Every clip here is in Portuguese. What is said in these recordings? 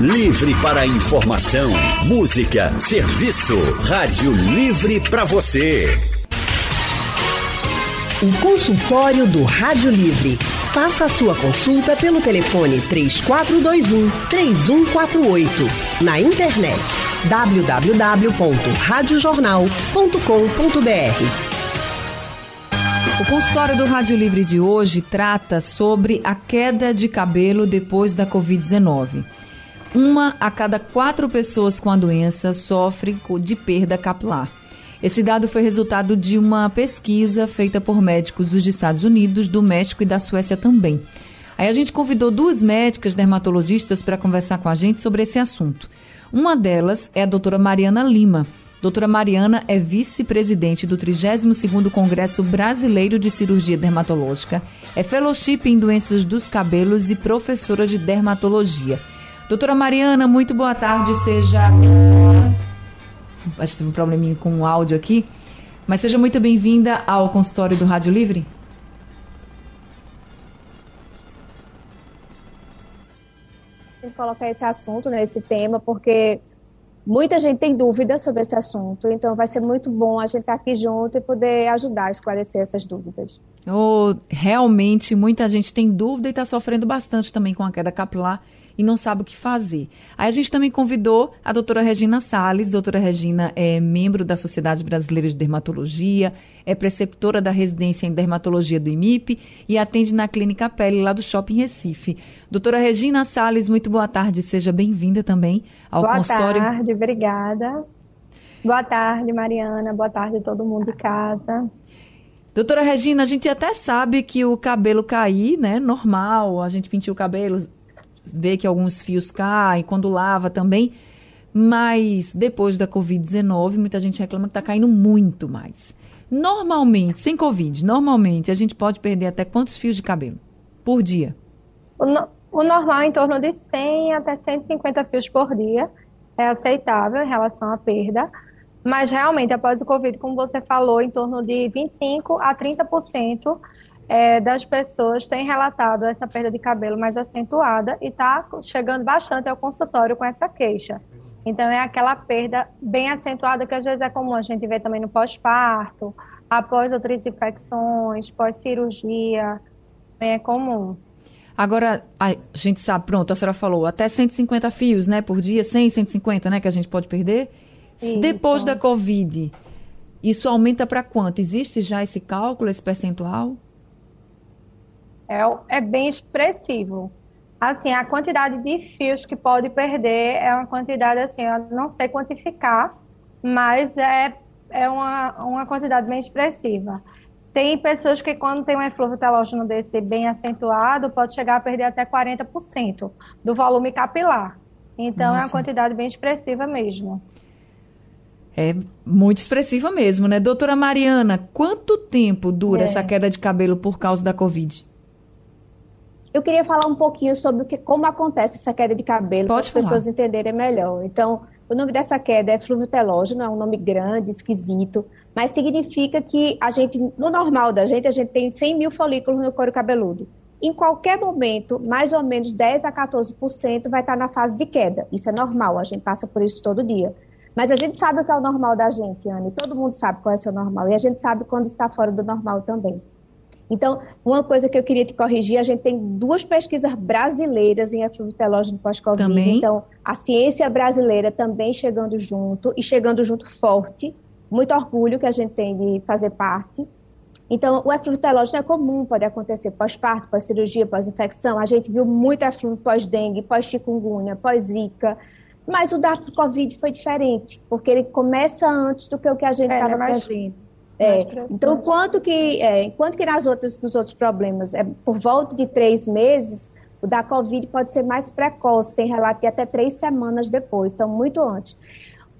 Livre para informação, música, serviço. Rádio Livre para você. O consultório do Rádio Livre. Faça a sua consulta pelo telefone 3421 3148. Na internet www.radiojornal.com.br. O consultório do Rádio Livre de hoje trata sobre a queda de cabelo depois da Covid-19. Uma a cada quatro pessoas com a doença sofre de perda capilar. Esse dado foi resultado de uma pesquisa feita por médicos dos Estados Unidos, do México e da Suécia também. Aí a gente convidou duas médicas dermatologistas para conversar com a gente sobre esse assunto. Uma delas é a doutora Mariana Lima. Doutora Mariana é vice-presidente do 32º Congresso Brasileiro de Cirurgia Dermatológica, é fellowship em doenças dos cabelos e professora de dermatologia. Doutora Mariana, muito boa tarde, seja. Acho que teve um probleminha com o áudio aqui, mas seja muito bem-vinda ao consultório do Rádio Livre. colocar esse assunto, né, esse tema, porque muita gente tem dúvidas sobre esse assunto, então vai ser muito bom a gente estar aqui junto e poder ajudar a esclarecer essas dúvidas. Oh, realmente, muita gente tem dúvida e está sofrendo bastante também com a queda capilar e não sabe o que fazer. Aí a gente também convidou a doutora Regina Sales. Doutora Regina é membro da Sociedade Brasileira de Dermatologia, é preceptora da residência em dermatologia do IMIP e atende na Clínica Pele, lá do Shopping Recife. Doutora Regina Sales, muito boa tarde. Seja bem-vinda também ao boa consultório. Boa tarde, obrigada. Boa tarde, Mariana. Boa tarde, todo mundo de casa. Doutora Regina, a gente até sabe que o cabelo cair, né, normal, a gente pintia o cabelo, vê que alguns fios caem, quando lava também. Mas depois da Covid-19, muita gente reclama que está caindo muito mais. Normalmente, sem Covid, normalmente a gente pode perder até quantos fios de cabelo por dia? O, no, o normal é em torno de 100 até 150 fios por dia. É aceitável em relação à perda. Mas realmente, após o Covid, como você falou, em torno de 25 a 30% é, das pessoas têm relatado essa perda de cabelo mais acentuada e está chegando bastante ao consultório com essa queixa. Então, é aquela perda bem acentuada que às vezes é comum a gente ver também no pós-parto, após outras infecções, pós-cirurgia, é comum. Agora, a gente sabe, pronto, a senhora falou, até 150 fios, né, por dia, 100, 150, né, que a gente pode perder. Isso. Depois da Covid, isso aumenta para quanto? Existe já esse cálculo, esse percentual? É, é bem expressivo. Assim, a quantidade de fios que pode perder é uma quantidade, assim, eu não sei quantificar, mas é, é uma, uma quantidade bem expressiva. Tem pessoas que, quando tem um eflúvio telógeno desse bem acentuado, pode chegar a perder até 40% do volume capilar. Então, Nossa. é uma quantidade bem expressiva mesmo. É muito expressiva mesmo, né? Doutora Mariana, quanto tempo dura é. essa queda de cabelo por causa da Covid? Eu queria falar um pouquinho sobre o que, como acontece essa queda de cabelo, para as pessoas entenderem melhor. Então, o nome dessa queda é fluviológeno, é um nome grande, esquisito, mas significa que a gente, no normal da gente, a gente tem 100 mil folículos no couro cabeludo. Em qualquer momento, mais ou menos 10 a 14% vai estar na fase de queda. Isso é normal, a gente passa por isso todo dia. Mas a gente sabe o que é o normal da gente, Anne. Todo mundo sabe qual é o seu normal. E a gente sabe quando está fora do normal também. Então, uma coisa que eu queria te corrigir, a gente tem duas pesquisas brasileiras em aflutelógeno pós-Covid. Então, a ciência brasileira também chegando junto e chegando junto forte. Muito orgulho que a gente tem de fazer parte. Então, o efluvitelógeno é comum, pode acontecer pós-parto, pós-cirurgia, pós-infecção. A gente viu muito efluvio pós-dengue, pós-chikungunya, pós-zika. Mas o da Covid foi diferente, porque ele começa antes do que o que a gente estava é, prevendo. É, então, enquanto que, é, enquanto que nas outras, nos outros problemas é por volta de três meses, o da Covid pode ser mais precoce, tem relato de até três semanas depois, então muito antes.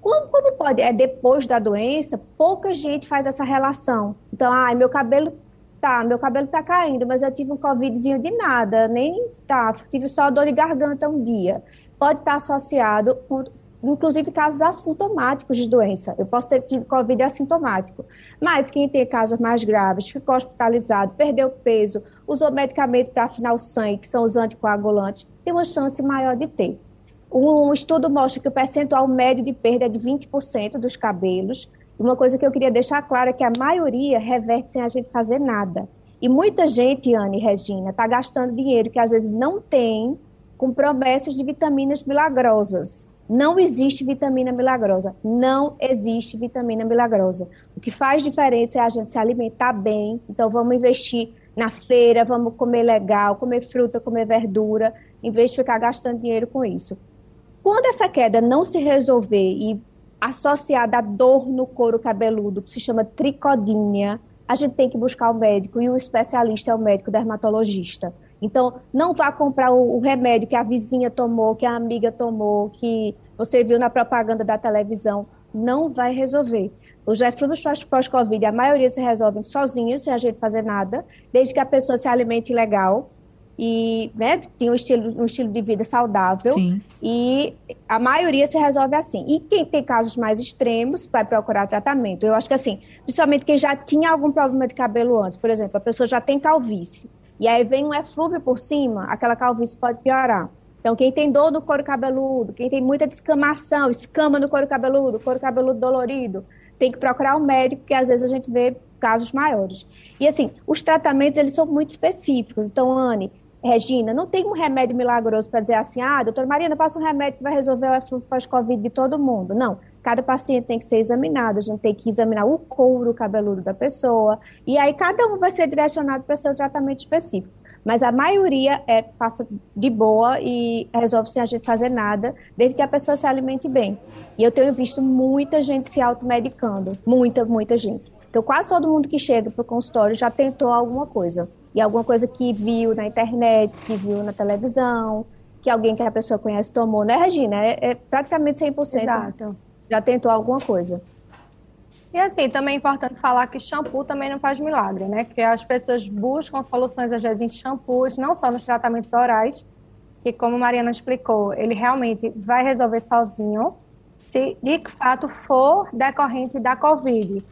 Como, como pode, é depois da doença, pouca gente faz essa relação. Então, ah, meu cabelo tá, meu cabelo tá caindo, mas eu tive um covidzinho de nada, nem tá, tive só dor de garganta um dia. Pode estar associado com inclusive casos assintomáticos de doença. Eu posso ter tido Covid assintomático. Mas quem tem casos mais graves, ficou hospitalizado, perdeu peso, usou medicamento para afinar o sangue, que são os anticoagulantes, tem uma chance maior de ter. Um estudo mostra que o percentual médio de perda é de 20% dos cabelos. Uma coisa que eu queria deixar clara é que a maioria reverte sem a gente fazer nada. E muita gente, Anne e Regina, está gastando dinheiro que às vezes não tem com promessas de vitaminas milagrosas. Não existe vitamina milagrosa. Não existe vitamina milagrosa. O que faz diferença é a gente se alimentar bem. Então, vamos investir na feira, vamos comer legal, comer fruta, comer verdura, em vez de ficar gastando dinheiro com isso. Quando essa queda não se resolver e associada à dor no couro cabeludo, que se chama tricodínia, a gente tem que buscar o médico e o especialista é o médico dermatologista. Então, não vá comprar o, o, remédio que a vizinha tomou, que a amiga tomou, que você viu na propaganda da televisão. Não vai resolver. Os eflúvios pós-Covid, a maioria se resolvem sozinhos, sem a gente fazer nada, desde que a pessoa se alimente legal e né, tem um estilo, um estilo de vida saudável. Sim. E a maioria se resolve assim. E quem tem casos mais extremos vai procurar tratamento. Eu acho que assim, principalmente quem já tinha algum problema de cabelo antes, por exemplo, a pessoa já tem calvície e aí vem um eflúvio por cima, aquela calvície pode piorar. Então, quem tem dor no couro cabeludo, quem tem muita descamação, escama no couro cabeludo, couro cabeludo dolorido, tem que procurar um médico, porque às vezes a gente vê casos maiores. E assim, os tratamentos, eles são muito específicos. Então, Anne, Regina, não tem um remédio milagroso para dizer assim, ah, doutora Marina, passa um remédio que vai resolver o eflúvio pós-Covid de todo mundo. Não, cada paciente tem que ser examinado, a gente tem que examinar o couro cabeludo da pessoa, e aí cada um vai ser direcionado para seu tratamento específico. Mas a maioria é, passa de boa e resolve sem a gente fazer nada, desde que a pessoa se alimente bem. E eu tenho visto muita gente se automedicando, muita, muita gente. Então, quase todo mundo que chega para o consultório já tentou alguma coisa e alguma coisa que viu na internet, que viu na televisão, que alguém que a pessoa conhece tomou, né, Regina? É, é praticamente 100%. Exato. Já tentou alguma coisa. E assim, também é importante falar que shampoo também não faz milagre, né? Que as pessoas buscam soluções, às vezes, em shampoos, não só nos tratamentos orais, que, como a Mariana explicou, ele realmente vai resolver sozinho, se de fato for decorrente da Covid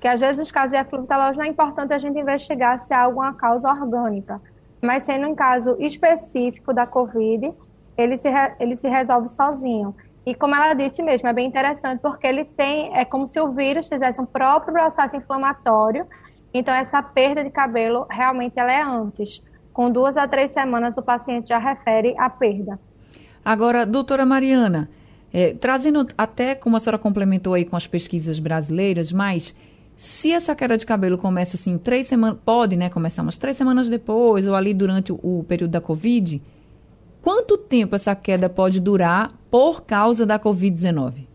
que às vezes os casos de efluvitelose não é importante a gente investigar se há alguma causa orgânica, mas sendo um caso específico da COVID, ele se, ele se resolve sozinho. E como ela disse mesmo, é bem interessante porque ele tem, é como se o vírus fizesse um próprio processo inflamatório, então essa perda de cabelo realmente ela é antes. Com duas a três semanas o paciente já refere a perda. Agora, doutora Mariana, é, trazendo até como a senhora complementou aí com as pesquisas brasileiras, mas se essa queda de cabelo começa assim, três semanas, pode, né, começar umas três semanas depois ou ali durante o, o período da Covid, quanto tempo essa queda pode durar por causa da Covid-19?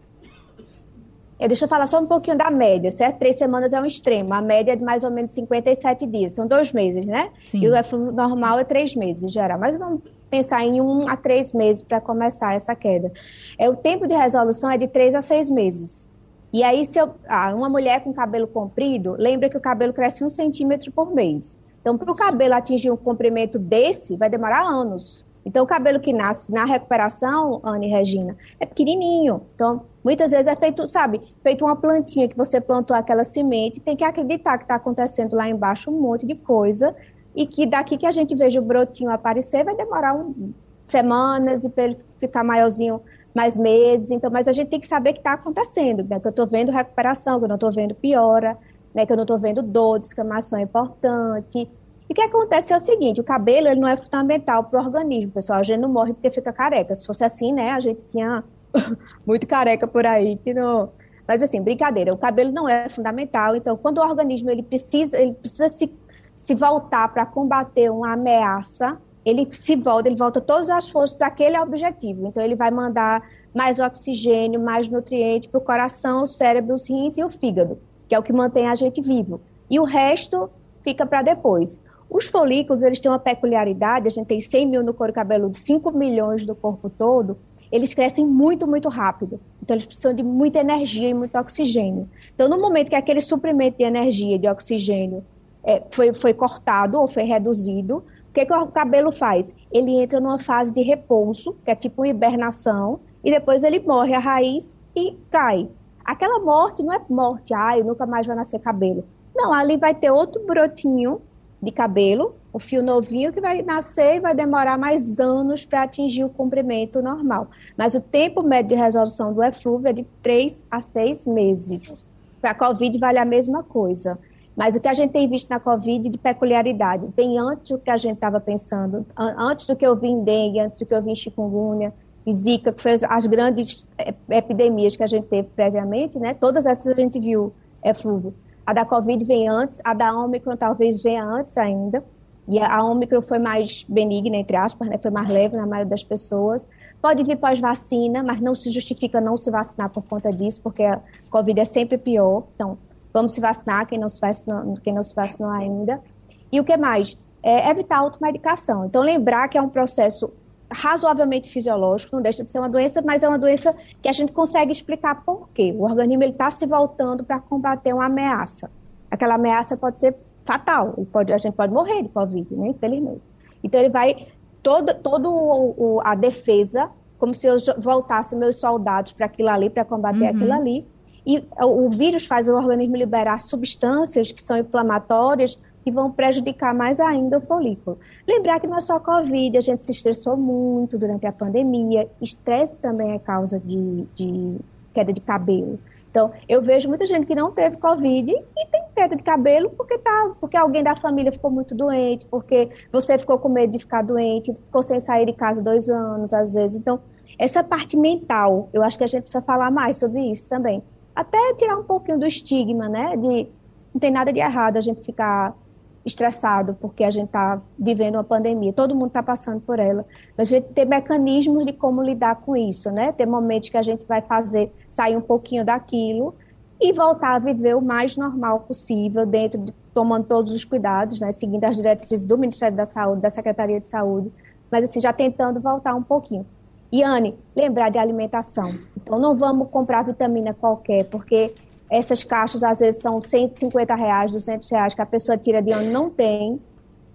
É, deixa eu falar só um pouquinho da média, certo? Três semanas é um extremo. A média é de mais ou menos 57 dias. São dois meses, né? Sim. E o normal é três meses, em geral. Mas vamos pensar em um a três meses para começar essa queda. É, o tempo de resolução é de três a seis meses. E aí, se eu, ah, uma mulher com cabelo comprido, lembra que o cabelo cresce um centímetro por mês. Então, para o cabelo atingir um comprimento desse, vai demorar anos. Então, o cabelo que nasce na recuperação, Anne e Regina, é pequenininho. Então, muitas vezes é feito, sabe, feito uma plantinha que você plantou aquela semente, tem que acreditar que está acontecendo lá embaixo um monte de coisa e que daqui que a gente veja o brotinho aparecer, vai demorar um, semanas e para ele ficar maiorzinho mais meses, então, mas a gente tem que saber que está acontecendo, né? Que eu estou vendo recuperação, que eu não estou vendo piora, né? Que eu não estou vendo dor, descamação é importante. E o que acontece é o seguinte, o cabelo ele não é fundamental para o organismo, pessoal. A gente não morre porque fica careca. Se fosse assim, né, a gente tinha muito careca por aí que não. Mas assim, brincadeira, o cabelo não é fundamental. Então, quando o organismo ele precisa, ele precisa se, se voltar para combater uma ameaça, ele se volta, ele volta todas as forças para aquele objetivo. Então, ele vai mandar mais oxigênio, mais nutrientes para o coração, o cérebro, os rins e o fígado, que é o que mantém a gente vivo. E o resto fica para depois. Os folículos, eles têm uma peculiaridade, a gente tem 100 mil no couro cabeludo, 5 milhões do corpo todo, eles crescem muito, muito rápido. Então, eles precisam de muita energia e muito oxigênio. Então, no momento que aquele suprimento de energia, de oxigênio, é, foi, foi cortado ou foi reduzido, o que, que o cabelo faz? Ele entra numa fase de repouso, que é tipo hibernação, e depois ele morre a raiz e cai. Aquela morte não é morte, ai, nunca mais vai nascer cabelo. Não, ali vai ter outro brotinho de cabelo um fio novinho que vai nascer e vai demorar mais anos para atingir o comprimento normal. Mas o tempo médio de resolução do eflúvio é de 3 a 6 meses. Para a COVID vale a mesma coisa. Mas o que a gente tem visto na Covid de peculiaridade, bem antes do que a gente estava pensando, antes do que eu vi em dengue, antes do que eu vi em chikungunya, Zika, que foi as grandes é, epidemias que a gente teve previamente, né? Todas essas a gente viu eflúvio. A da Covid vem antes, a da Omicron talvez venha antes ainda. E a Ômicron foi mais benigna, entre aspas, né? foi mais leve na maioria das pessoas. Pode vir pós-vacina, mas não se justifica não se vacinar por conta disso, porque a Covid é sempre pior. Então, vamos se vacinar, quem não se vacinou, quem não se vacinou ainda. E o que mais? É evitar a automedicação. Então, lembrar que é um processo razoavelmente fisiológico, não deixa de ser uma doença, mas é uma doença que a gente consegue explicar por quê. O organismo está se voltando para combater uma ameaça. Aquela ameaça pode ser fatal. Pode, a gente pode morrer de Covid, né? Infelizmente. Então ele vai todo, todo o, o, a defesa, como se eu voltasse meus soldados para aquilo ali, para combater uhum. aquilo ali. E o, o vírus faz o organismo liberar substâncias que são inflamatórias que vão prejudicar mais ainda o folículo. Lembrar que não é só Covid, a gente se estressou muito durante a pandemia, estresse também é causa de, de queda de cabelo. Então, eu vejo muita gente que não teve Covid e tem queda de cabelo porque, tá, porque alguém da família ficou muito doente, porque você ficou com medo de ficar doente, ficou sem sair de casa dois anos, às vezes. Então, essa parte mental, eu acho que a gente precisa falar mais sobre isso também. Até tirar um pouquinho do estigma, né? De não tem nada de errado a gente ficar estressado porque a gente está vivendo uma pandemia, todo mundo está passando por ela. Mas a gente tem mecanismos de como lidar com isso, né? Tem momentos que a gente vai fazer sair um pouquinho daquilo e voltar a viver o mais normal possível, dentro de, tomando todos os cuidados, né? Seguindo as diretrizes do Ministério da Saúde, da Secretaria de Saúde, mas assim, já tentando voltar um pouquinho. E, Anne, lembrar de alimentação. Então, não vamos comprar vitamina qualquer, porque essas caixas às vezes são 150 reais, 200 reais que a pessoa tira de onde não tem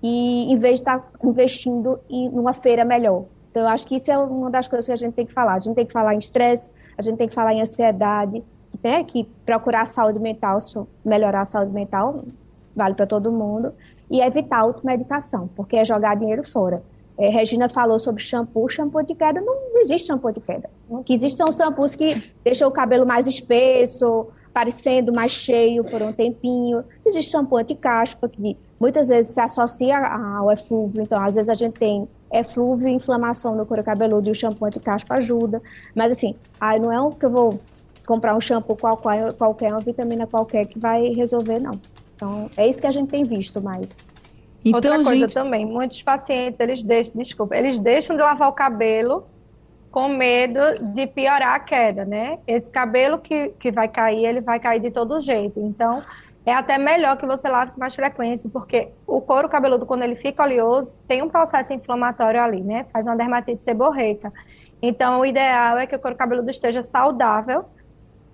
e em vez de estar investindo em uma feira melhor. Então eu acho que isso é uma das coisas que a gente tem que falar. A gente tem que falar em estresse, a gente tem que falar em ansiedade, né? Que procurar a saúde mental, melhorar a saúde mental, vale para todo mundo e evitar a automedicação, porque é jogar dinheiro fora. É, Regina falou sobre shampoo, shampoo de queda, não existe shampoo de queda. O que existe são shampoos que deixam o cabelo mais espesso, parecendo mais cheio por um tempinho. Existe shampoo anti-caspa, que muitas vezes se associa ao eflúvio, então às vezes a gente tem eflúvio e inflamação no couro cabeludo e o shampoo anti-caspa ajuda. Mas assim, aí não é um que eu vou comprar um shampoo qualquer, qualquer, uma vitamina qualquer que vai resolver, não. Então, é isso que a gente tem visto mais. Então, Outra coisa gente... também, muitos pacientes, eles deixam, desculpa, eles deixam de lavar o cabelo com medo de piorar a queda, né? Esse cabelo que, que vai cair, ele vai cair de todo jeito. Então, é até melhor que você lave com mais frequência, porque o couro cabeludo, quando ele fica oleoso, tem um processo inflamatório ali, né? Faz uma dermatite seborreica. Então, o ideal é que o couro cabeludo esteja saudável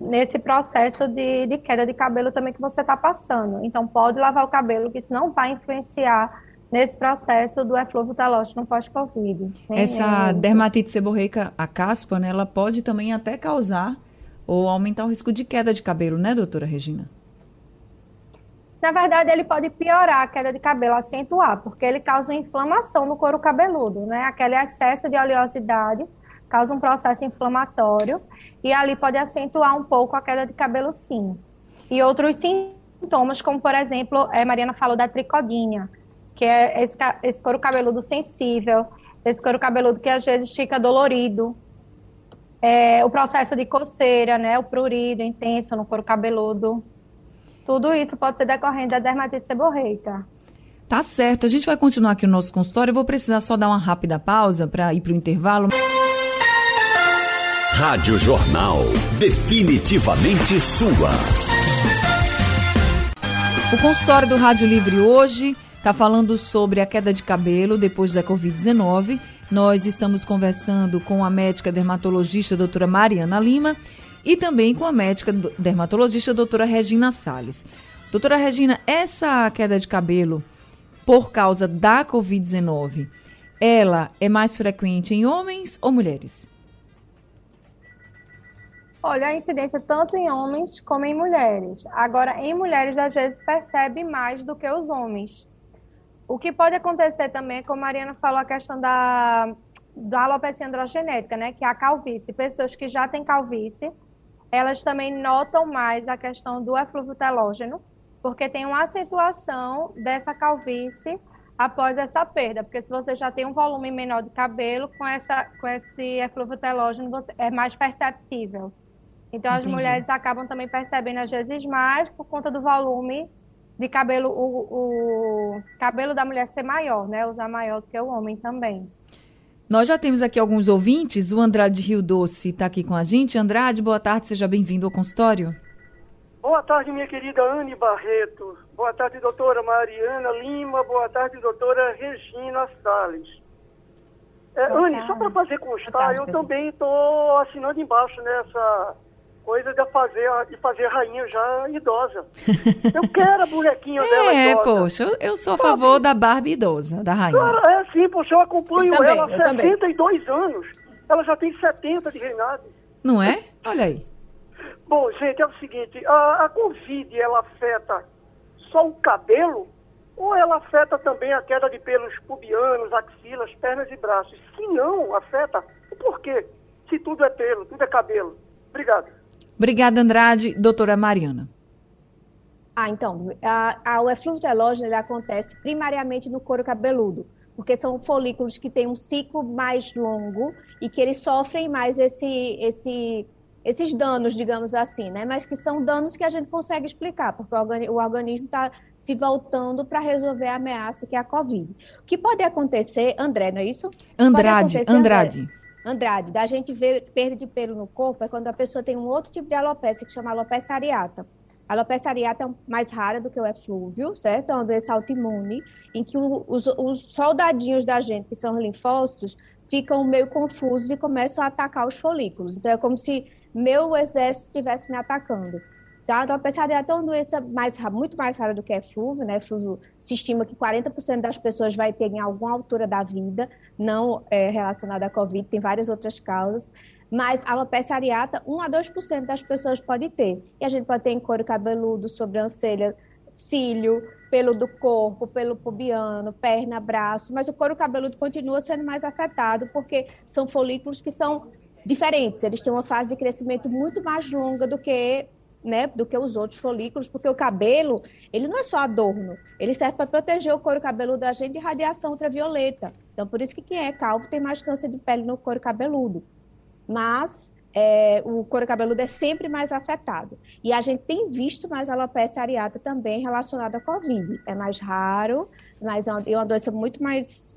nesse processo de, de queda de cabelo também que você está passando. Então, pode lavar o cabelo, que isso não vai influenciar nesse processo do eflúvio talógeno no pós-Covid. Essa é... dermatite seborreica, a caspa, né, ela pode também até causar ou aumentar o risco de queda de cabelo, né, doutora Regina? Na verdade, ele pode piorar a queda de cabelo, acentuar, porque ele causa inflamação no couro cabeludo, né? Aquele excesso de oleosidade causa um processo inflamatório e ali pode acentuar um pouco a queda de cabelo, sim. E outros sintomas, como por exemplo, a Mariana falou da tricodinha, que é esse, esse couro cabeludo sensível, esse couro cabeludo que às vezes fica dolorido, é, o processo de coceira, né, o prurido intenso no couro cabeludo. Tudo isso pode ser decorrente da dermatite seborreica. Tá certo. A gente vai continuar aqui o nosso consultório. Eu vou precisar só dar uma rápida pausa para ir para o intervalo. Rádio Jornal. Definitivamente sua. O consultório do Rádio Livre hoje está falando sobre a queda de cabelo depois da Covid-19. Nós estamos conversando com a médica dermatologista doutora Mariana Lima e também com a médica dermatologista doutora Regina Sales. Doutora Regina, essa queda de cabelo por causa da Covid-19, ela é mais frequente em homens ou mulheres? Olha, a incidência tanto em homens como em mulheres. Agora, em mulheres, às vezes percebe mais do que os homens O que pode acontecer também, como a Mariana falou, a questão da, da alopecia androgenética, né? Que é a calvície. Pessoas que já têm calvície, elas também notam mais a questão do eflúvio telógeno, porque tem uma acentuação dessa calvície após essa perda, porque se você já tem um volume menor de cabelo, com, essa, com esse eflúvio telógeno você, é mais perceptível. Então, Entendi. as mulheres acabam também percebendo, às vezes, mais por conta do volume de cabelo, o, o cabelo da mulher ser maior, né? Usar maior do que o homem também. Nós já temos aqui alguns ouvintes. O Andrade Rio Doce está aqui com a gente. Andrade, boa tarde, seja bem-vindo ao consultório. Boa tarde, minha querida Anne Barreto. Boa tarde, doutora Mariana Lima. Boa tarde, doutora Regina Salles. É, Anne, só para fazer constar, tarde, eu pessoal. também estou assinando embaixo nessa coisa de fazer, de fazer rainha já idosa. Eu quero a bonequinha é, dela idosa. É, poxa, eu sou a favor da Barbie idosa, da rainha. Cara, é sim, poxa, eu acompanho eu também, ela há 72 também. anos. Ela já tem 70 de reinado. Não é? Olha aí. Bom, gente, é o seguinte, a, a Covid, ela afeta só o cabelo ou ela afeta também a queda de pelos pubianos, axilas, pernas e braços? Se não afeta, por quê? Se tudo é pelo, tudo é cabelo. Obrigado. Obrigada, Andrade. Doutora Mariana. Ah, então, a, a, o eflúvio telógeno ele acontece primariamente no couro cabeludo, porque são folículos que têm um ciclo mais longo e que eles sofrem mais esse, esse, esses danos, digamos assim, né? Mas que são danos que a gente consegue explicar, porque o organismo está se voltando para resolver a ameaça que é a Covid. O que pode acontecer, André, não é isso? Andrade, Andrade. André, Andrade, da gente ver perda de pelo no corpo é quando a pessoa tem um outro tipo de alopecia que chama alopecia areata. A alopecia areata é mais rara do que o eflúvio, certo? É uma doença autoimune, em que os, os soldadinhos da gente, que são linfócitos, ficam meio confusos e começam a atacar os folículos. Então, é como se meu exército estivesse me atacando. Tá? Então, a é uma doença mais, muito mais rara do que eflúvio, né? Eflúvio se estima que 40% das pessoas vai ter em alguma altura da vida, não é, relacionada à Covid, tem várias outras causas. Mas a alopecia areata, 1 a 2% das pessoas pode ter. E a gente pode ter em couro cabeludo, sobrancelha, cílio, pelo do corpo, pelo pubiano, perna, braço, mas o couro cabeludo continua sendo mais afetado porque são folículos que são diferentes, eles têm uma fase de crescimento muito mais longa do que né, do que os outros folículos, porque o cabelo, ele não é só adorno, ele serve para proteger o couro cabeludo da gente de radiação ultravioleta. Então, por isso que quem é calvo tem mais câncer de pele no couro cabeludo. Mas é, o couro cabeludo é sempre mais afetado. E a gente tem visto mais alopecia areata também relacionada à Covid. É mais raro, mas é uma, é doença muito mais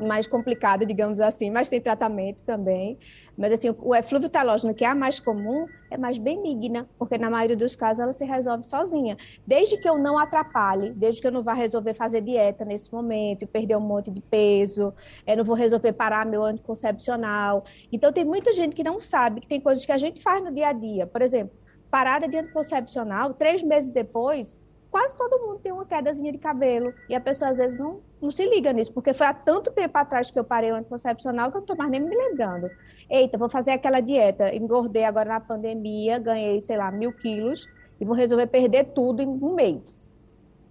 mais complicada, digamos assim, mas tem tratamento também. Mas assim, o eflúvio talógeno, que é a mais comum, é mais benigna, porque na maioria dos casos ela se resolve sozinha. Desde que eu não atrapalhe, desde que eu não vá resolver fazer dieta nesse momento perder um monte de peso, eu não vou resolver parar meu anticoncepcional. Então tem muita gente que não sabe que tem coisas que a gente faz no dia a dia. Por exemplo, parada de anticoncepcional, três meses depois, quase todo mundo tem uma quedazinha de cabelo. E a pessoa às vezes não, não se liga nisso, porque foi há tanto tempo atrás que eu parei o anticoncepcional que eu não estou mais nem me lembrando. Eita, vou fazer aquela dieta, engordei agora na pandemia, ganhei, sei lá, mil quilos, e vou resolver perder tudo em um mês.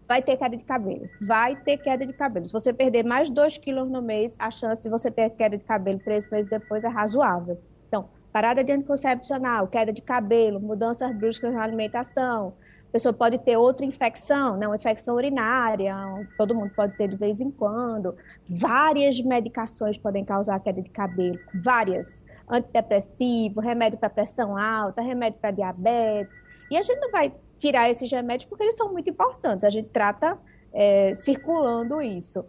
Vai ter queda de cabelo. Vai ter queda de cabelo. Se você perder mais dois quilos no mês, a chance de você ter queda de cabelo três meses depois é razoável. Então, parada de anticoncepcional, queda de cabelo, mudanças bruscas na alimentação, a pessoa pode ter outra infecção, né? uma infecção urinária, todo mundo pode ter de vez em quando. Várias medicações podem causar queda de cabelo, várias. Antidepressivo, remédio para pressão alta, remédio para diabetes. E a gente não vai tirar esses remédios porque eles são muito importantes. A gente trata é, circulando isso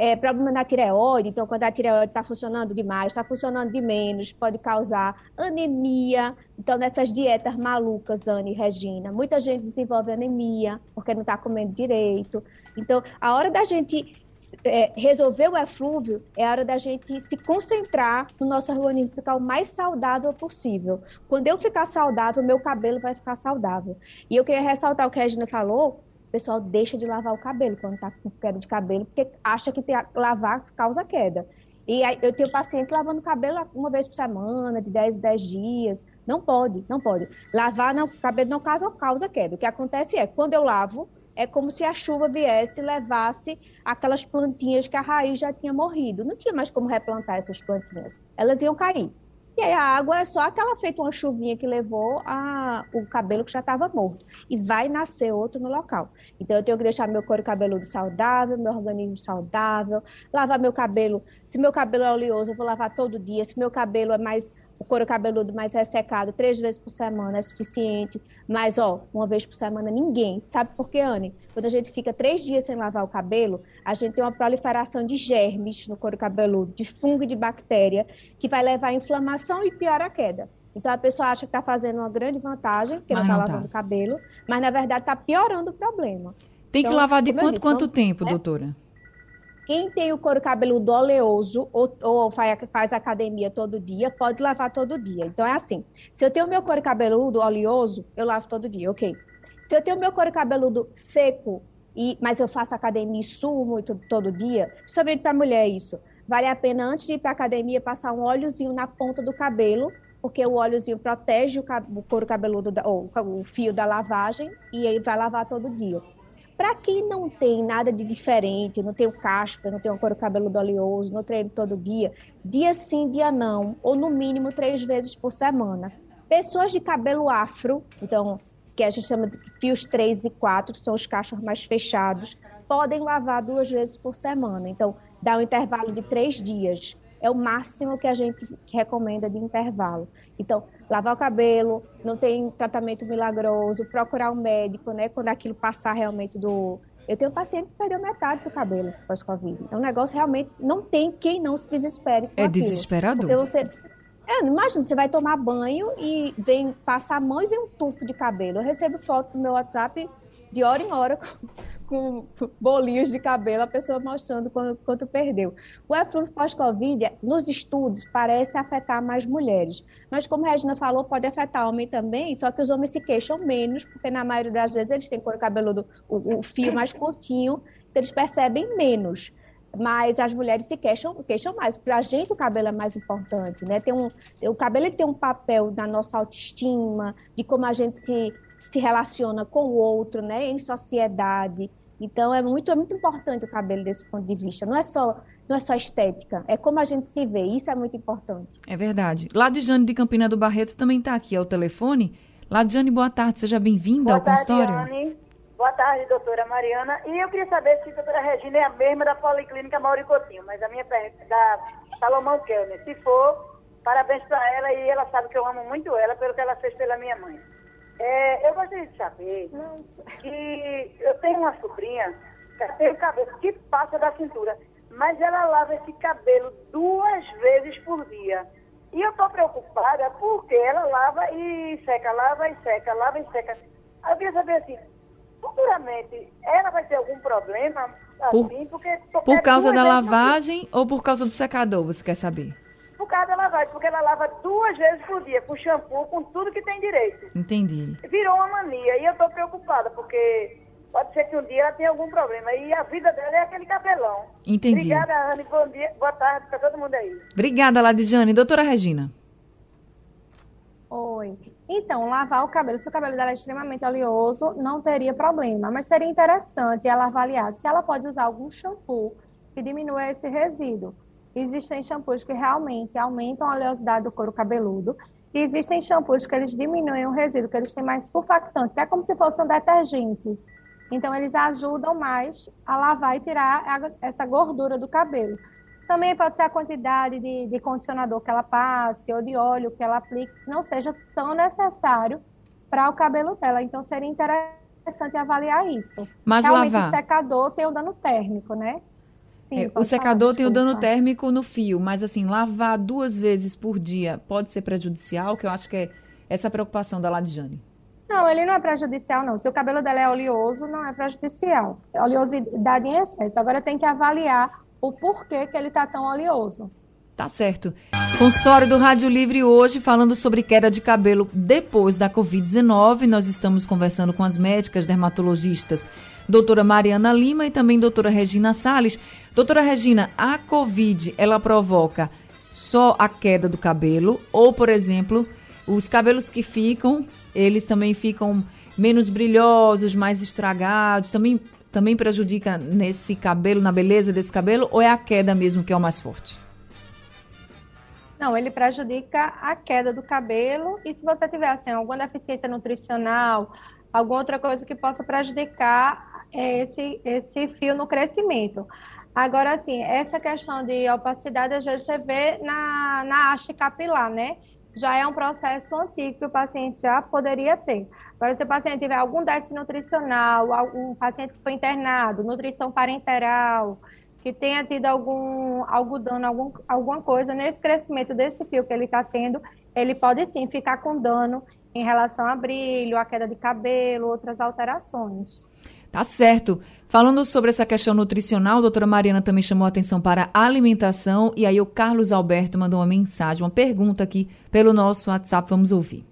é, problema na tireoide, então quando a tireoide está funcionando demais, está funcionando de menos, pode causar anemia. Então, nessas dietas malucas, Anne e Regina, muita gente desenvolve anemia porque não está comendo direito. Então, a hora da gente é, resolver o eflúvio é a hora da gente se concentrar no nosso organismo, ficar o mais saudável possível. Quando eu ficar saudável, meu cabelo vai ficar saudável. E eu queria ressaltar o que a Regina falou, o pessoal deixa de lavar o cabelo quando está com queda de cabelo, porque acha que lavar causa queda. E aí, eu tenho paciente lavando o cabelo uma vez por semana, de 10 em 10 dias. Não pode, não pode. Lavar o cabelo não causa, causa queda. O que acontece é, quando eu lavo, é como se a chuva viesse e levasse aquelas plantinhas que a raiz já tinha morrido. Não tinha mais como replantar essas plantinhas. Elas iam cair. E aí a água é só aquela feita uma chuvinha que levou a, o cabelo que já estava morto. E vai nascer outro no local. Então eu tenho que deixar meu couro cabeludo saudável, meu organismo saudável, lavar meu cabelo. Se meu cabelo é oleoso, eu vou lavar todo dia. Se meu cabelo é mais o couro cabeludo mais ressecado três vezes por semana é suficiente, mas ó, uma vez por semana ninguém. Sabe por quê, Anne? Quando a gente fica três dias sem lavar o cabelo, a gente tem uma proliferação de germes no couro cabeludo, de fungo e de bactéria, que vai levar à inflamação e pior a queda. Então a pessoa acha que está fazendo uma grande vantagem, porque mas não está lavando o cabelo, mas na verdade está piorando o problema. Tem então, que lavar de quanto, disse, quanto tempo, né? doutora? Quem tem o couro cabeludo oleoso ou, ou faz academia todo dia, pode lavar todo dia. Então é assim: se eu tenho meu couro cabeludo oleoso, eu lavo todo dia, ok. Se eu tenho meu couro cabeludo seco, e, mas eu faço academia e sumo muito todo dia, principalmente para mulher isso, vale a pena antes de ir para academia passar um óleozinho na ponta do cabelo, porque o óleozinho protege o, couro cabeludo, da, ou o fio da lavagem, e aí vai lavar todo dia. Para quem não tem nada de diferente, não tem o caspa, não tem o couro cabeludo oleoso, não treino todo dia, dia sim, dia não, ou no mínimo três vezes por semana. Pessoas de cabelo afro, então, que a gente chama de fios 3 e 4, que são os cachos mais fechados, podem lavar duas vezes por semana. Então, dá um intervalo de três dias. É o máximo que a gente recomenda de intervalo. Então, lavar o cabelo, não tem tratamento milagroso, procurar um médico, né? Quando aquilo passar realmente do. Eu tenho um paciente que perdeu metade do cabelo pós-Covid. É um negócio realmente. Não tem quem não se desespere. é aquilo. desesperador. Porque você. É, imagina, você vai tomar banho e vem passar a mão e vem um tufo de cabelo. Eu recebo foto no meu WhatsApp de hora em hora com bolinhos de cabelo, a pessoa mostrando quanto, quanto perdeu. O eflúvio pós-Covid, nos estudos, parece afetar mais mulheres. Mas, como a Regina falou, pode afetar homem também, só que os homens se queixam menos, porque na maioria das vezes eles têm cor cabeludo, o, o fio mais curtinho, então eles percebem menos mas as mulheres se queixam, queixam mais. Para a gente, o cabelo é mais importante, né? Tem um, o cabelo tem um papel na nossa autoestima, de como a gente se, se relaciona com o outro, né? Em sociedade. Então é muito, é muito importante o cabelo desse ponto de vista. Não é só não é só estética, é como a gente se vê. Isso é muito importante. É verdade. Ladijane de Campina do Barreto também está aqui ao telefone. Ladijane, boa tarde, seja bem-vinda ao tarde, consultório. Anne. Boa tarde, doutora Mariana. E eu queria saber se a doutora Regina é a mesma da Policlínica Mauricotinho, mas a minha pergunta é da Salomão Kelner. Se for, parabéns para ela e ela sabe que eu amo muito ela pelo que ela fez pela minha mãe. É, eu gostaria de saber Nossa. que eu tenho uma sobrinha que tem o cabelo que passa da cintura, mas ela lava esse cabelo duas vezes por dia. E eu estou preocupada porque ela lava e seca, lava e seca, lava e seca. Eu queria saber assim, futuramente ela vai ter algum problema assim, por, porque, porque por causa da lavagem ou por causa do secador, você quer saber? Por causa da lavagem, porque ela lava duas vezes por dia, com shampoo, com tudo que tem direito. Entendi. Virou uma mania e eu estou preocupada, porque pode ser que um dia ela tenha algum problema. E a vida dela é aquele cabelão. Entendi. Obrigada, Anne. Bom dia, boa tarde para todo mundo aí. Obrigada, Ladijane. Doutora Regina. Oi. Então, lavar o cabelo, se o cabelo dela é extremamente oleoso, não teria problema. Mas seria interessante ela avaliar se ela pode usar algum shampoo que diminua esse resíduo. Existem shampoos que realmente aumentam a oleosidade do couro cabeludo. E existem shampoos que eles diminuem o resíduo, que eles têm mais surfactante, que é como se fosse um detergente. Então, eles ajudam mais a lavar e tirar a, essa gordura do cabelo. Também pode ser a quantidade de, de, condicionador que ela passe ou de óleo que ela aplique, que não seja tão necessário para o cabelo dela. Então, seria interessante avaliar isso. Mas Realmente, lavar... o secador tem o dano térmico, né? Sim, é, o secador falar, tem o dano térmico no fio, mas assim, lavar duas vezes por dia pode ser prejudicial, que eu acho que é essa preocupação da Ladjane. Não, ele não é prejudicial, não. Se o cabelo dela é oleoso, não é prejudicial. É oleosidade em excesso. Agora tem que avaliar o porquê que ele está tão oleoso. Tá certo. Consultório do Rádio Livre hoje falando sobre queda de cabelo depois da Covid-19. Nós estamos conversando com as médicas dermatologistas doutora Mariana Lima e também doutora Regina Sales. Doutora Regina, a Covid, ela provoca só a queda do cabelo ou, por exemplo, os cabelos que ficam, eles também ficam menos brilhosos, mais estragados, também, também prejudica nesse cabelo, na beleza desse cabelo, ou é a queda mesmo que é o mais forte? Não, ele prejudica a queda do cabelo e se você tiver assim, alguma deficiência nutricional, alguma outra coisa que possa prejudicar esse, esse fio no crescimento. Agora, assim, essa questão de opacidade, às vezes você vê na, na haste capilar, né? Já é um processo antigo que o paciente já poderia ter. Agora, se o paciente tiver algum déficit nutricional, algum paciente que foi internado, nutrição parenteral, que tenha tido algum algodão, algum, alguma coisa nesse crescimento desse fio que ele está tendo, ele pode sim ficar com dano em relação a brilho, a queda de cabelo, outras alterações. Tá certo. Falando sobre essa questão nutricional, a doutora Mariana também chamou a atenção para a alimentação e aí o Carlos Alberto mandou uma mensagem, uma pergunta aqui pelo nosso WhatsApp, vamos ouvir.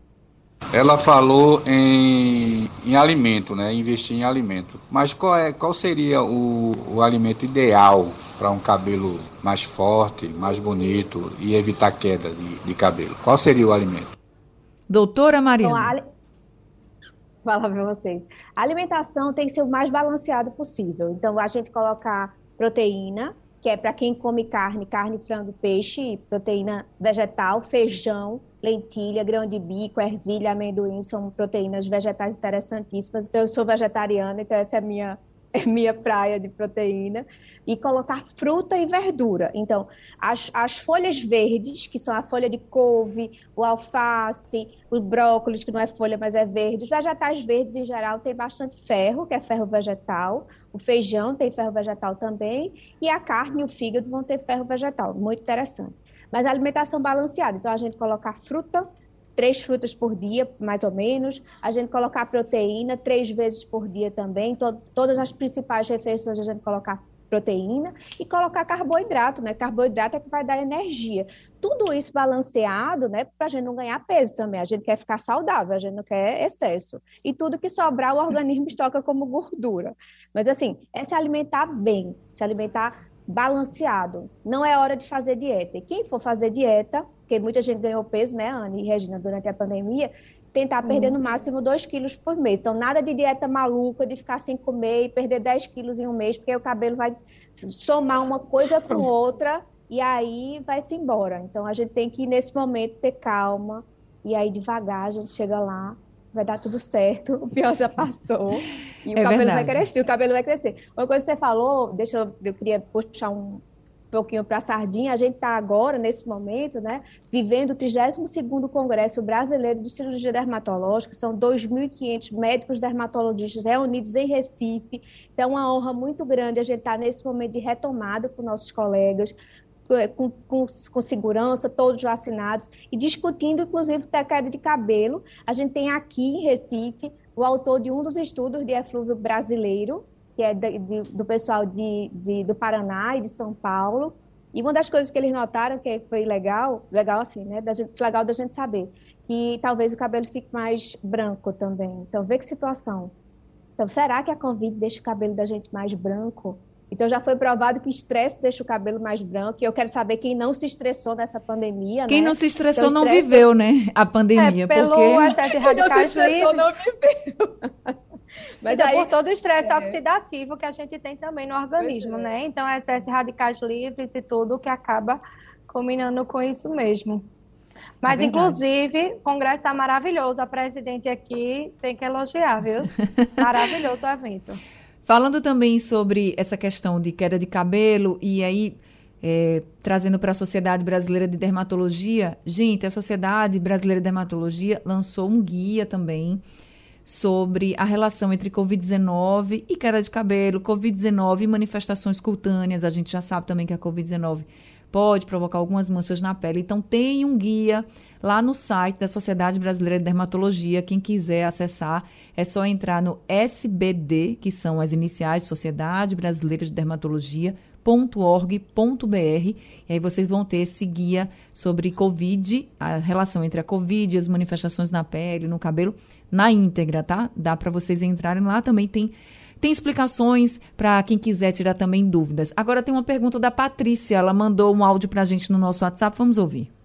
Ela falou em, em alimento, né? Investir em alimento. Mas qual, é, qual seria o, o alimento ideal para um cabelo mais forte, mais bonito e evitar queda de, de cabelo? Qual seria o alimento? Doutora Mariana. Fala para vocês. A alimentação tem que ser o mais balanceado possível. Então, a gente colocar proteína, que é para quem come carne, carne, frango, peixe, proteína vegetal, feijão, lentilha, grão de bico, ervilha, amendoim, são proteínas vegetais interessantíssimas. Então, eu sou vegetariana, então essa é a minha, minha praia de proteína. E colocar fruta e verdura. Então, as, as folhas verdes, que são a folha de couve, o alface, o brócolis, que não é folha, mas é verde. Os vegetais verdes, em geral, tem bastante ferro, que é ferro vegetal. O feijão tem ferro vegetal também. E a carne e o fígado vão ter ferro vegetal. Muito interessante. Mas a alimentação balanceada, então a gente colocar fruta, três frutas por dia, mais ou menos. A gente colocar proteína três vezes por dia também. To todas as principais refeições a gente colocar proteína e colocar carboidrato, né? Carboidrato é que vai dar energia. Tudo isso balanceado, né? Para a gente não ganhar peso também. A gente quer ficar saudável, a gente não quer excesso. E tudo que sobrar, o organismo estoca como gordura. Mas assim, é se alimentar bem, se alimentar balanceado. Não é hora de fazer dieta. E quem for fazer dieta, porque muita gente ganhou peso, né, Anne e Regina, durante a pandemia, tentar uhum. perder no máximo 2 quilos por mês. Então, nada de dieta maluca, de ficar sem comer e perder 10 quilos em um mês, porque o cabelo vai somar uma coisa com outra e aí vai se embora. Então, a gente tem que, nesse momento, ter calma e aí devagar a gente chega lá vai dar tudo certo, o pior já passou. E o é cabelo verdade. vai crescer, o cabelo vai crescer. Uma coisa que você falou, deixa eu, eu queria puxar um pouquinho para a sardinha, a gente está agora, nesse momento, né, vivendo o 32º Congresso Brasileiro de Cirurgia Dermatológica, são 2.500 médicos dermatologistas reunidos em Recife, então é uma honra muito grande a gente estar tá nesse momento de retomada com nossos colegas, com, com, com, segurança, todos vacinados, e discutindo, inclusive, da queda de cabelo. A gente tem aqui em Recife o autor de um dos estudos de eflúvio brasileiro, que é de, de, do pessoal de, do Paraná e de São Paulo. E uma das coisas que eles notaram que foi legal, legal assim, né, da gente, legal da gente saber, que talvez o cabelo fique mais branco também. Então, vê que situação. Então, será que a Covid deixa o cabelo da gente mais branco? Então já foi provado que estresse deixa o cabelo mais branco. E eu quero saber quem não se estressou nessa pandemia. Quem né? não se estressou então, não viveu, né? A pandemia. É, pelo porque... excesso de radicais livres. não viveu. Mas então, aí, por todo o estresse é... oxidativo que a gente tem também no organismo, é. né? Então, excesso de radicais livres e tudo que acaba combinando com isso mesmo. Mas, é inclusive, o congresso está maravilhoso. A presidente aqui tem que elogiar, viu? maravilhoso o evento. Falando também sobre essa questão de queda de cabelo e aí é, trazendo para a Sociedade Brasileira de Dermatologia, gente, a Sociedade Brasileira de Dermatologia lançou um guia também sobre a relação entre Covid-19 e queda de cabelo, Covid-19 e manifestações cutâneas. A gente já sabe também que a Covid-19 pode provocar algumas manchas na pele. Então, tem um guia lá no site da Sociedade Brasileira de Dermatologia. Quem quiser acessar, é só entrar no SBD, que são as iniciais de Sociedade Brasileira de Dermatologia, .org.br e aí vocês vão ter esse guia sobre Covid, a relação entre a Covid e as manifestações na pele, no cabelo, na íntegra, tá? Dá para vocês entrarem lá, também tem tem explicações para quem quiser tirar também dúvidas. Agora tem uma pergunta da Patrícia, ela mandou um áudio para a gente no nosso WhatsApp, vamos ouvir.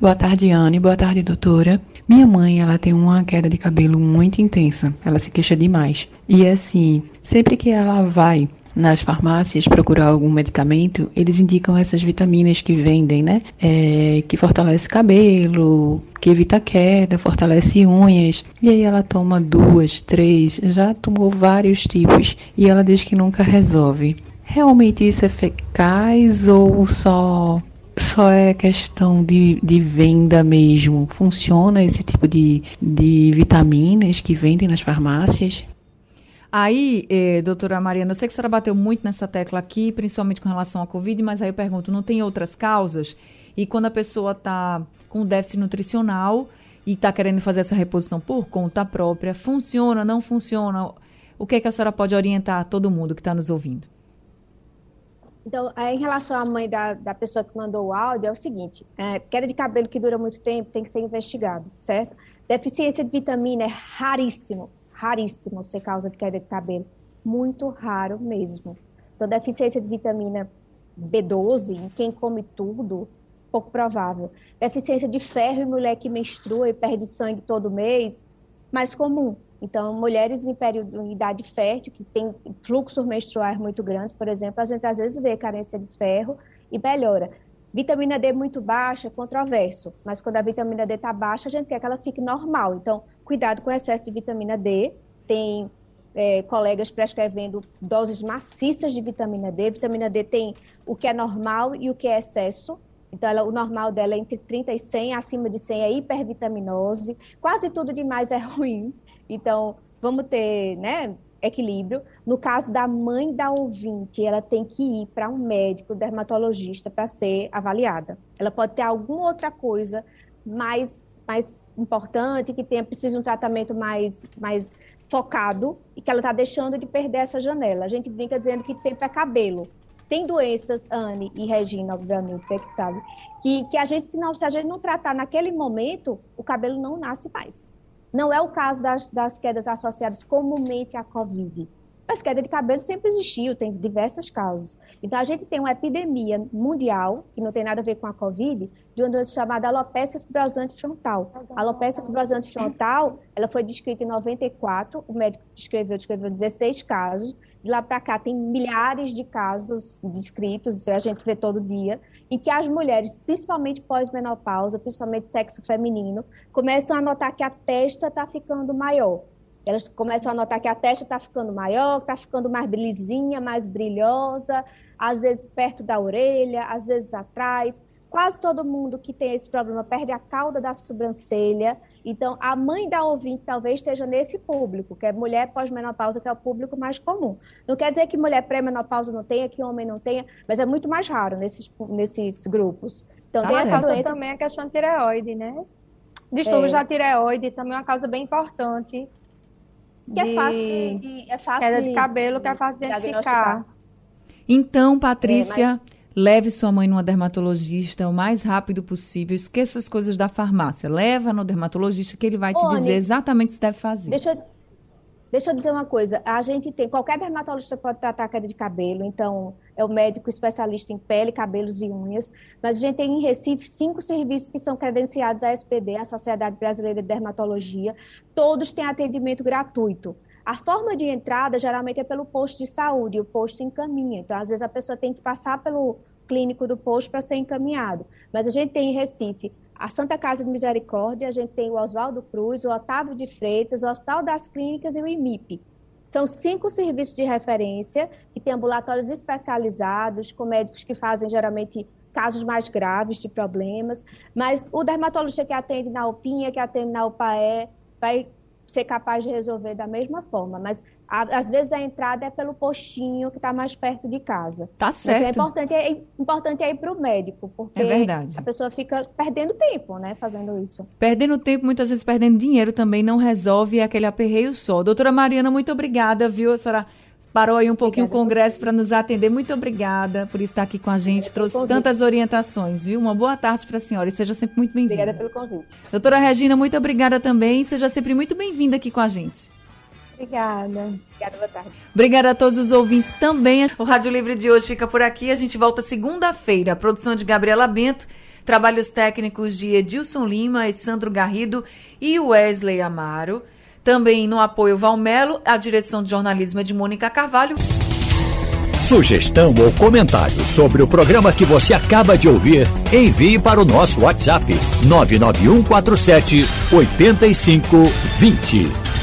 Boa tarde, Anne. Boa tarde, doutora. Minha mãe, ela tem uma queda de cabelo muito intensa. Ela se queixa demais. E assim, sempre que ela vai nas farmácias procurar algum medicamento, eles indicam essas vitaminas que vendem, né? É, que fortalece cabelo, que evita queda, fortalece unhas. E aí ela toma duas, três, já tomou vários tipos e ela diz que nunca resolve. Realmente isso é eficaz ou só só é questão de, de venda mesmo? Funciona esse tipo de, de vitaminas que vendem nas farmácias? Aí, eh, doutora Mariana, eu sei que a senhora bateu muito nessa tecla aqui, principalmente com relação à Covid, mas aí eu pergunto, não tem outras causas? E quando a pessoa está com déficit nutricional e está querendo fazer essa reposição por conta própria, funciona, não funciona? O que, é que a senhora pode orientar todo mundo que está nos ouvindo? Então, é, em relação à mãe da, da pessoa que mandou o áudio, é o seguinte: é, queda de cabelo que dura muito tempo tem que ser investigado, certo? Deficiência de vitamina é raríssimo, raríssimo ser causa de queda de cabelo. Muito raro mesmo. Então, deficiência de vitamina B12 em quem come tudo, pouco provável. Deficiência de ferro em mulher que menstrua e perde sangue todo mês, mais comum. Então, mulheres em período em idade fértil, que tem fluxos menstruais muito grandes, por exemplo, a gente às vezes vê carência de ferro e melhora. Vitamina D muito baixa é controverso, mas quando a vitamina D está baixa, a gente quer que ela fique normal. Então, cuidado com o excesso de vitamina D. Tem é, colegas prescrevendo doses maciças de vitamina D. Vitamina D tem o que é normal e o que é excesso. Então, ela, o normal dela é entre 30 e 100, acima de 100 é hipervitaminose. Quase tudo demais é ruim. Então, vamos ter né, equilíbrio. No caso da mãe da ouvinte, ela tem que ir para um médico dermatologista para ser avaliada. Ela pode ter alguma outra coisa mais, mais importante, que tenha precisa de um tratamento mais, mais focado e que ela está deixando de perder essa janela. A gente brinca dizendo que tempo é cabelo. Tem doenças, Anne e Regina, obviamente, é que sabe, que, que a gente, se, não, se a gente não tratar naquele momento, o cabelo não nasce mais. Não é o caso das, das quedas associadas comumente à Covid. Mas queda de cabelo sempre existiu, tem diversas causas. Então, a gente tem uma epidemia mundial, que não tem nada a ver com a Covid, de uma doença chamada alopecia fibrosante frontal. A alopecia fibrosante frontal, ela foi descrita em 94, o médico descreveu, descreveu 16 casos. De lá para cá, tem milhares de casos descritos, a gente vê todo dia em que as mulheres, principalmente pós-menopausa, principalmente sexo feminino, começam a notar que a testa está ficando maior. Elas começam a notar que a testa está ficando maior, está ficando mais lisinha, mais brilhosa, às vezes perto da orelha, às vezes atrás. Quase todo mundo que tem esse problema perde a cauda da sobrancelha. Então, a mãe da ouvinte talvez esteja nesse público, que é mulher pós-menopausa, que é o público mais comum. Não quer dizer que mulher pré-menopausa não tenha, que homem não tenha, mas é muito mais raro nesses, nesses grupos. Então, tá tem essa doença também a questão de tireoide, né? Distúrbios é. da tireoide também é uma causa bem importante. Que é fácil de, de, é fácil queda de, de cabelo, que é fácil de identificar. Então, Patrícia, é, mas... Leve sua mãe numa dermatologista o mais rápido possível. Esqueça as coisas da farmácia. Leva no dermatologista que ele vai te dizer exatamente o que deve fazer. Deixa eu, deixa eu dizer uma coisa. A gente tem, qualquer dermatologista pode tratar a queda de cabelo, então é o médico especialista em pele, cabelos e unhas. Mas a gente tem em Recife cinco serviços que são credenciados à SPD, a Sociedade Brasileira de Dermatologia. Todos têm atendimento gratuito. A forma de entrada geralmente é pelo posto de saúde, o posto encaminha. Então, às vezes, a pessoa tem que passar pelo clínico do posto para ser encaminhado. Mas a gente tem em Recife a Santa Casa de Misericórdia, a gente tem o Oswaldo Cruz, o Otávio de Freitas, o Hospital das Clínicas e o IMIP. São cinco serviços de referência que têm ambulatórios especializados, com médicos que fazem geralmente casos mais graves de problemas, mas o dermatologista que atende na UPinha, que atende na UPAE, vai ser capaz de resolver da mesma forma. Mas a, às vezes a entrada é pelo postinho que está mais perto de casa. Tá certo. Mas é importante, é importante é ir para o médico, porque é a pessoa fica perdendo tempo, né, fazendo isso. Perdendo tempo, muitas vezes perdendo dinheiro também não resolve aquele aperreio só. Doutora Mariana, muito obrigada, viu? A senhora parou aí um pouquinho obrigada o congresso para nos atender. Muito obrigada por estar aqui com a gente, trouxe tantas orientações, viu? Uma boa tarde para a senhora e seja sempre muito bem-vinda. Obrigada pelo convite. Doutora Regina, muito obrigada também, seja sempre muito bem-vinda aqui com a gente. Obrigada. Obrigada, boa tarde. Obrigada a todos os ouvintes também. O Rádio Livre de hoje fica por aqui. A gente volta segunda-feira. Produção de Gabriela Bento Trabalhos técnicos de Edilson Lima, Sandro Garrido e Wesley Amaro. Também no apoio Valmelo, a direção de jornalismo é de Mônica Carvalho. Sugestão ou comentário sobre o programa que você acaba de ouvir, envie para o nosso WhatsApp 99147 8520.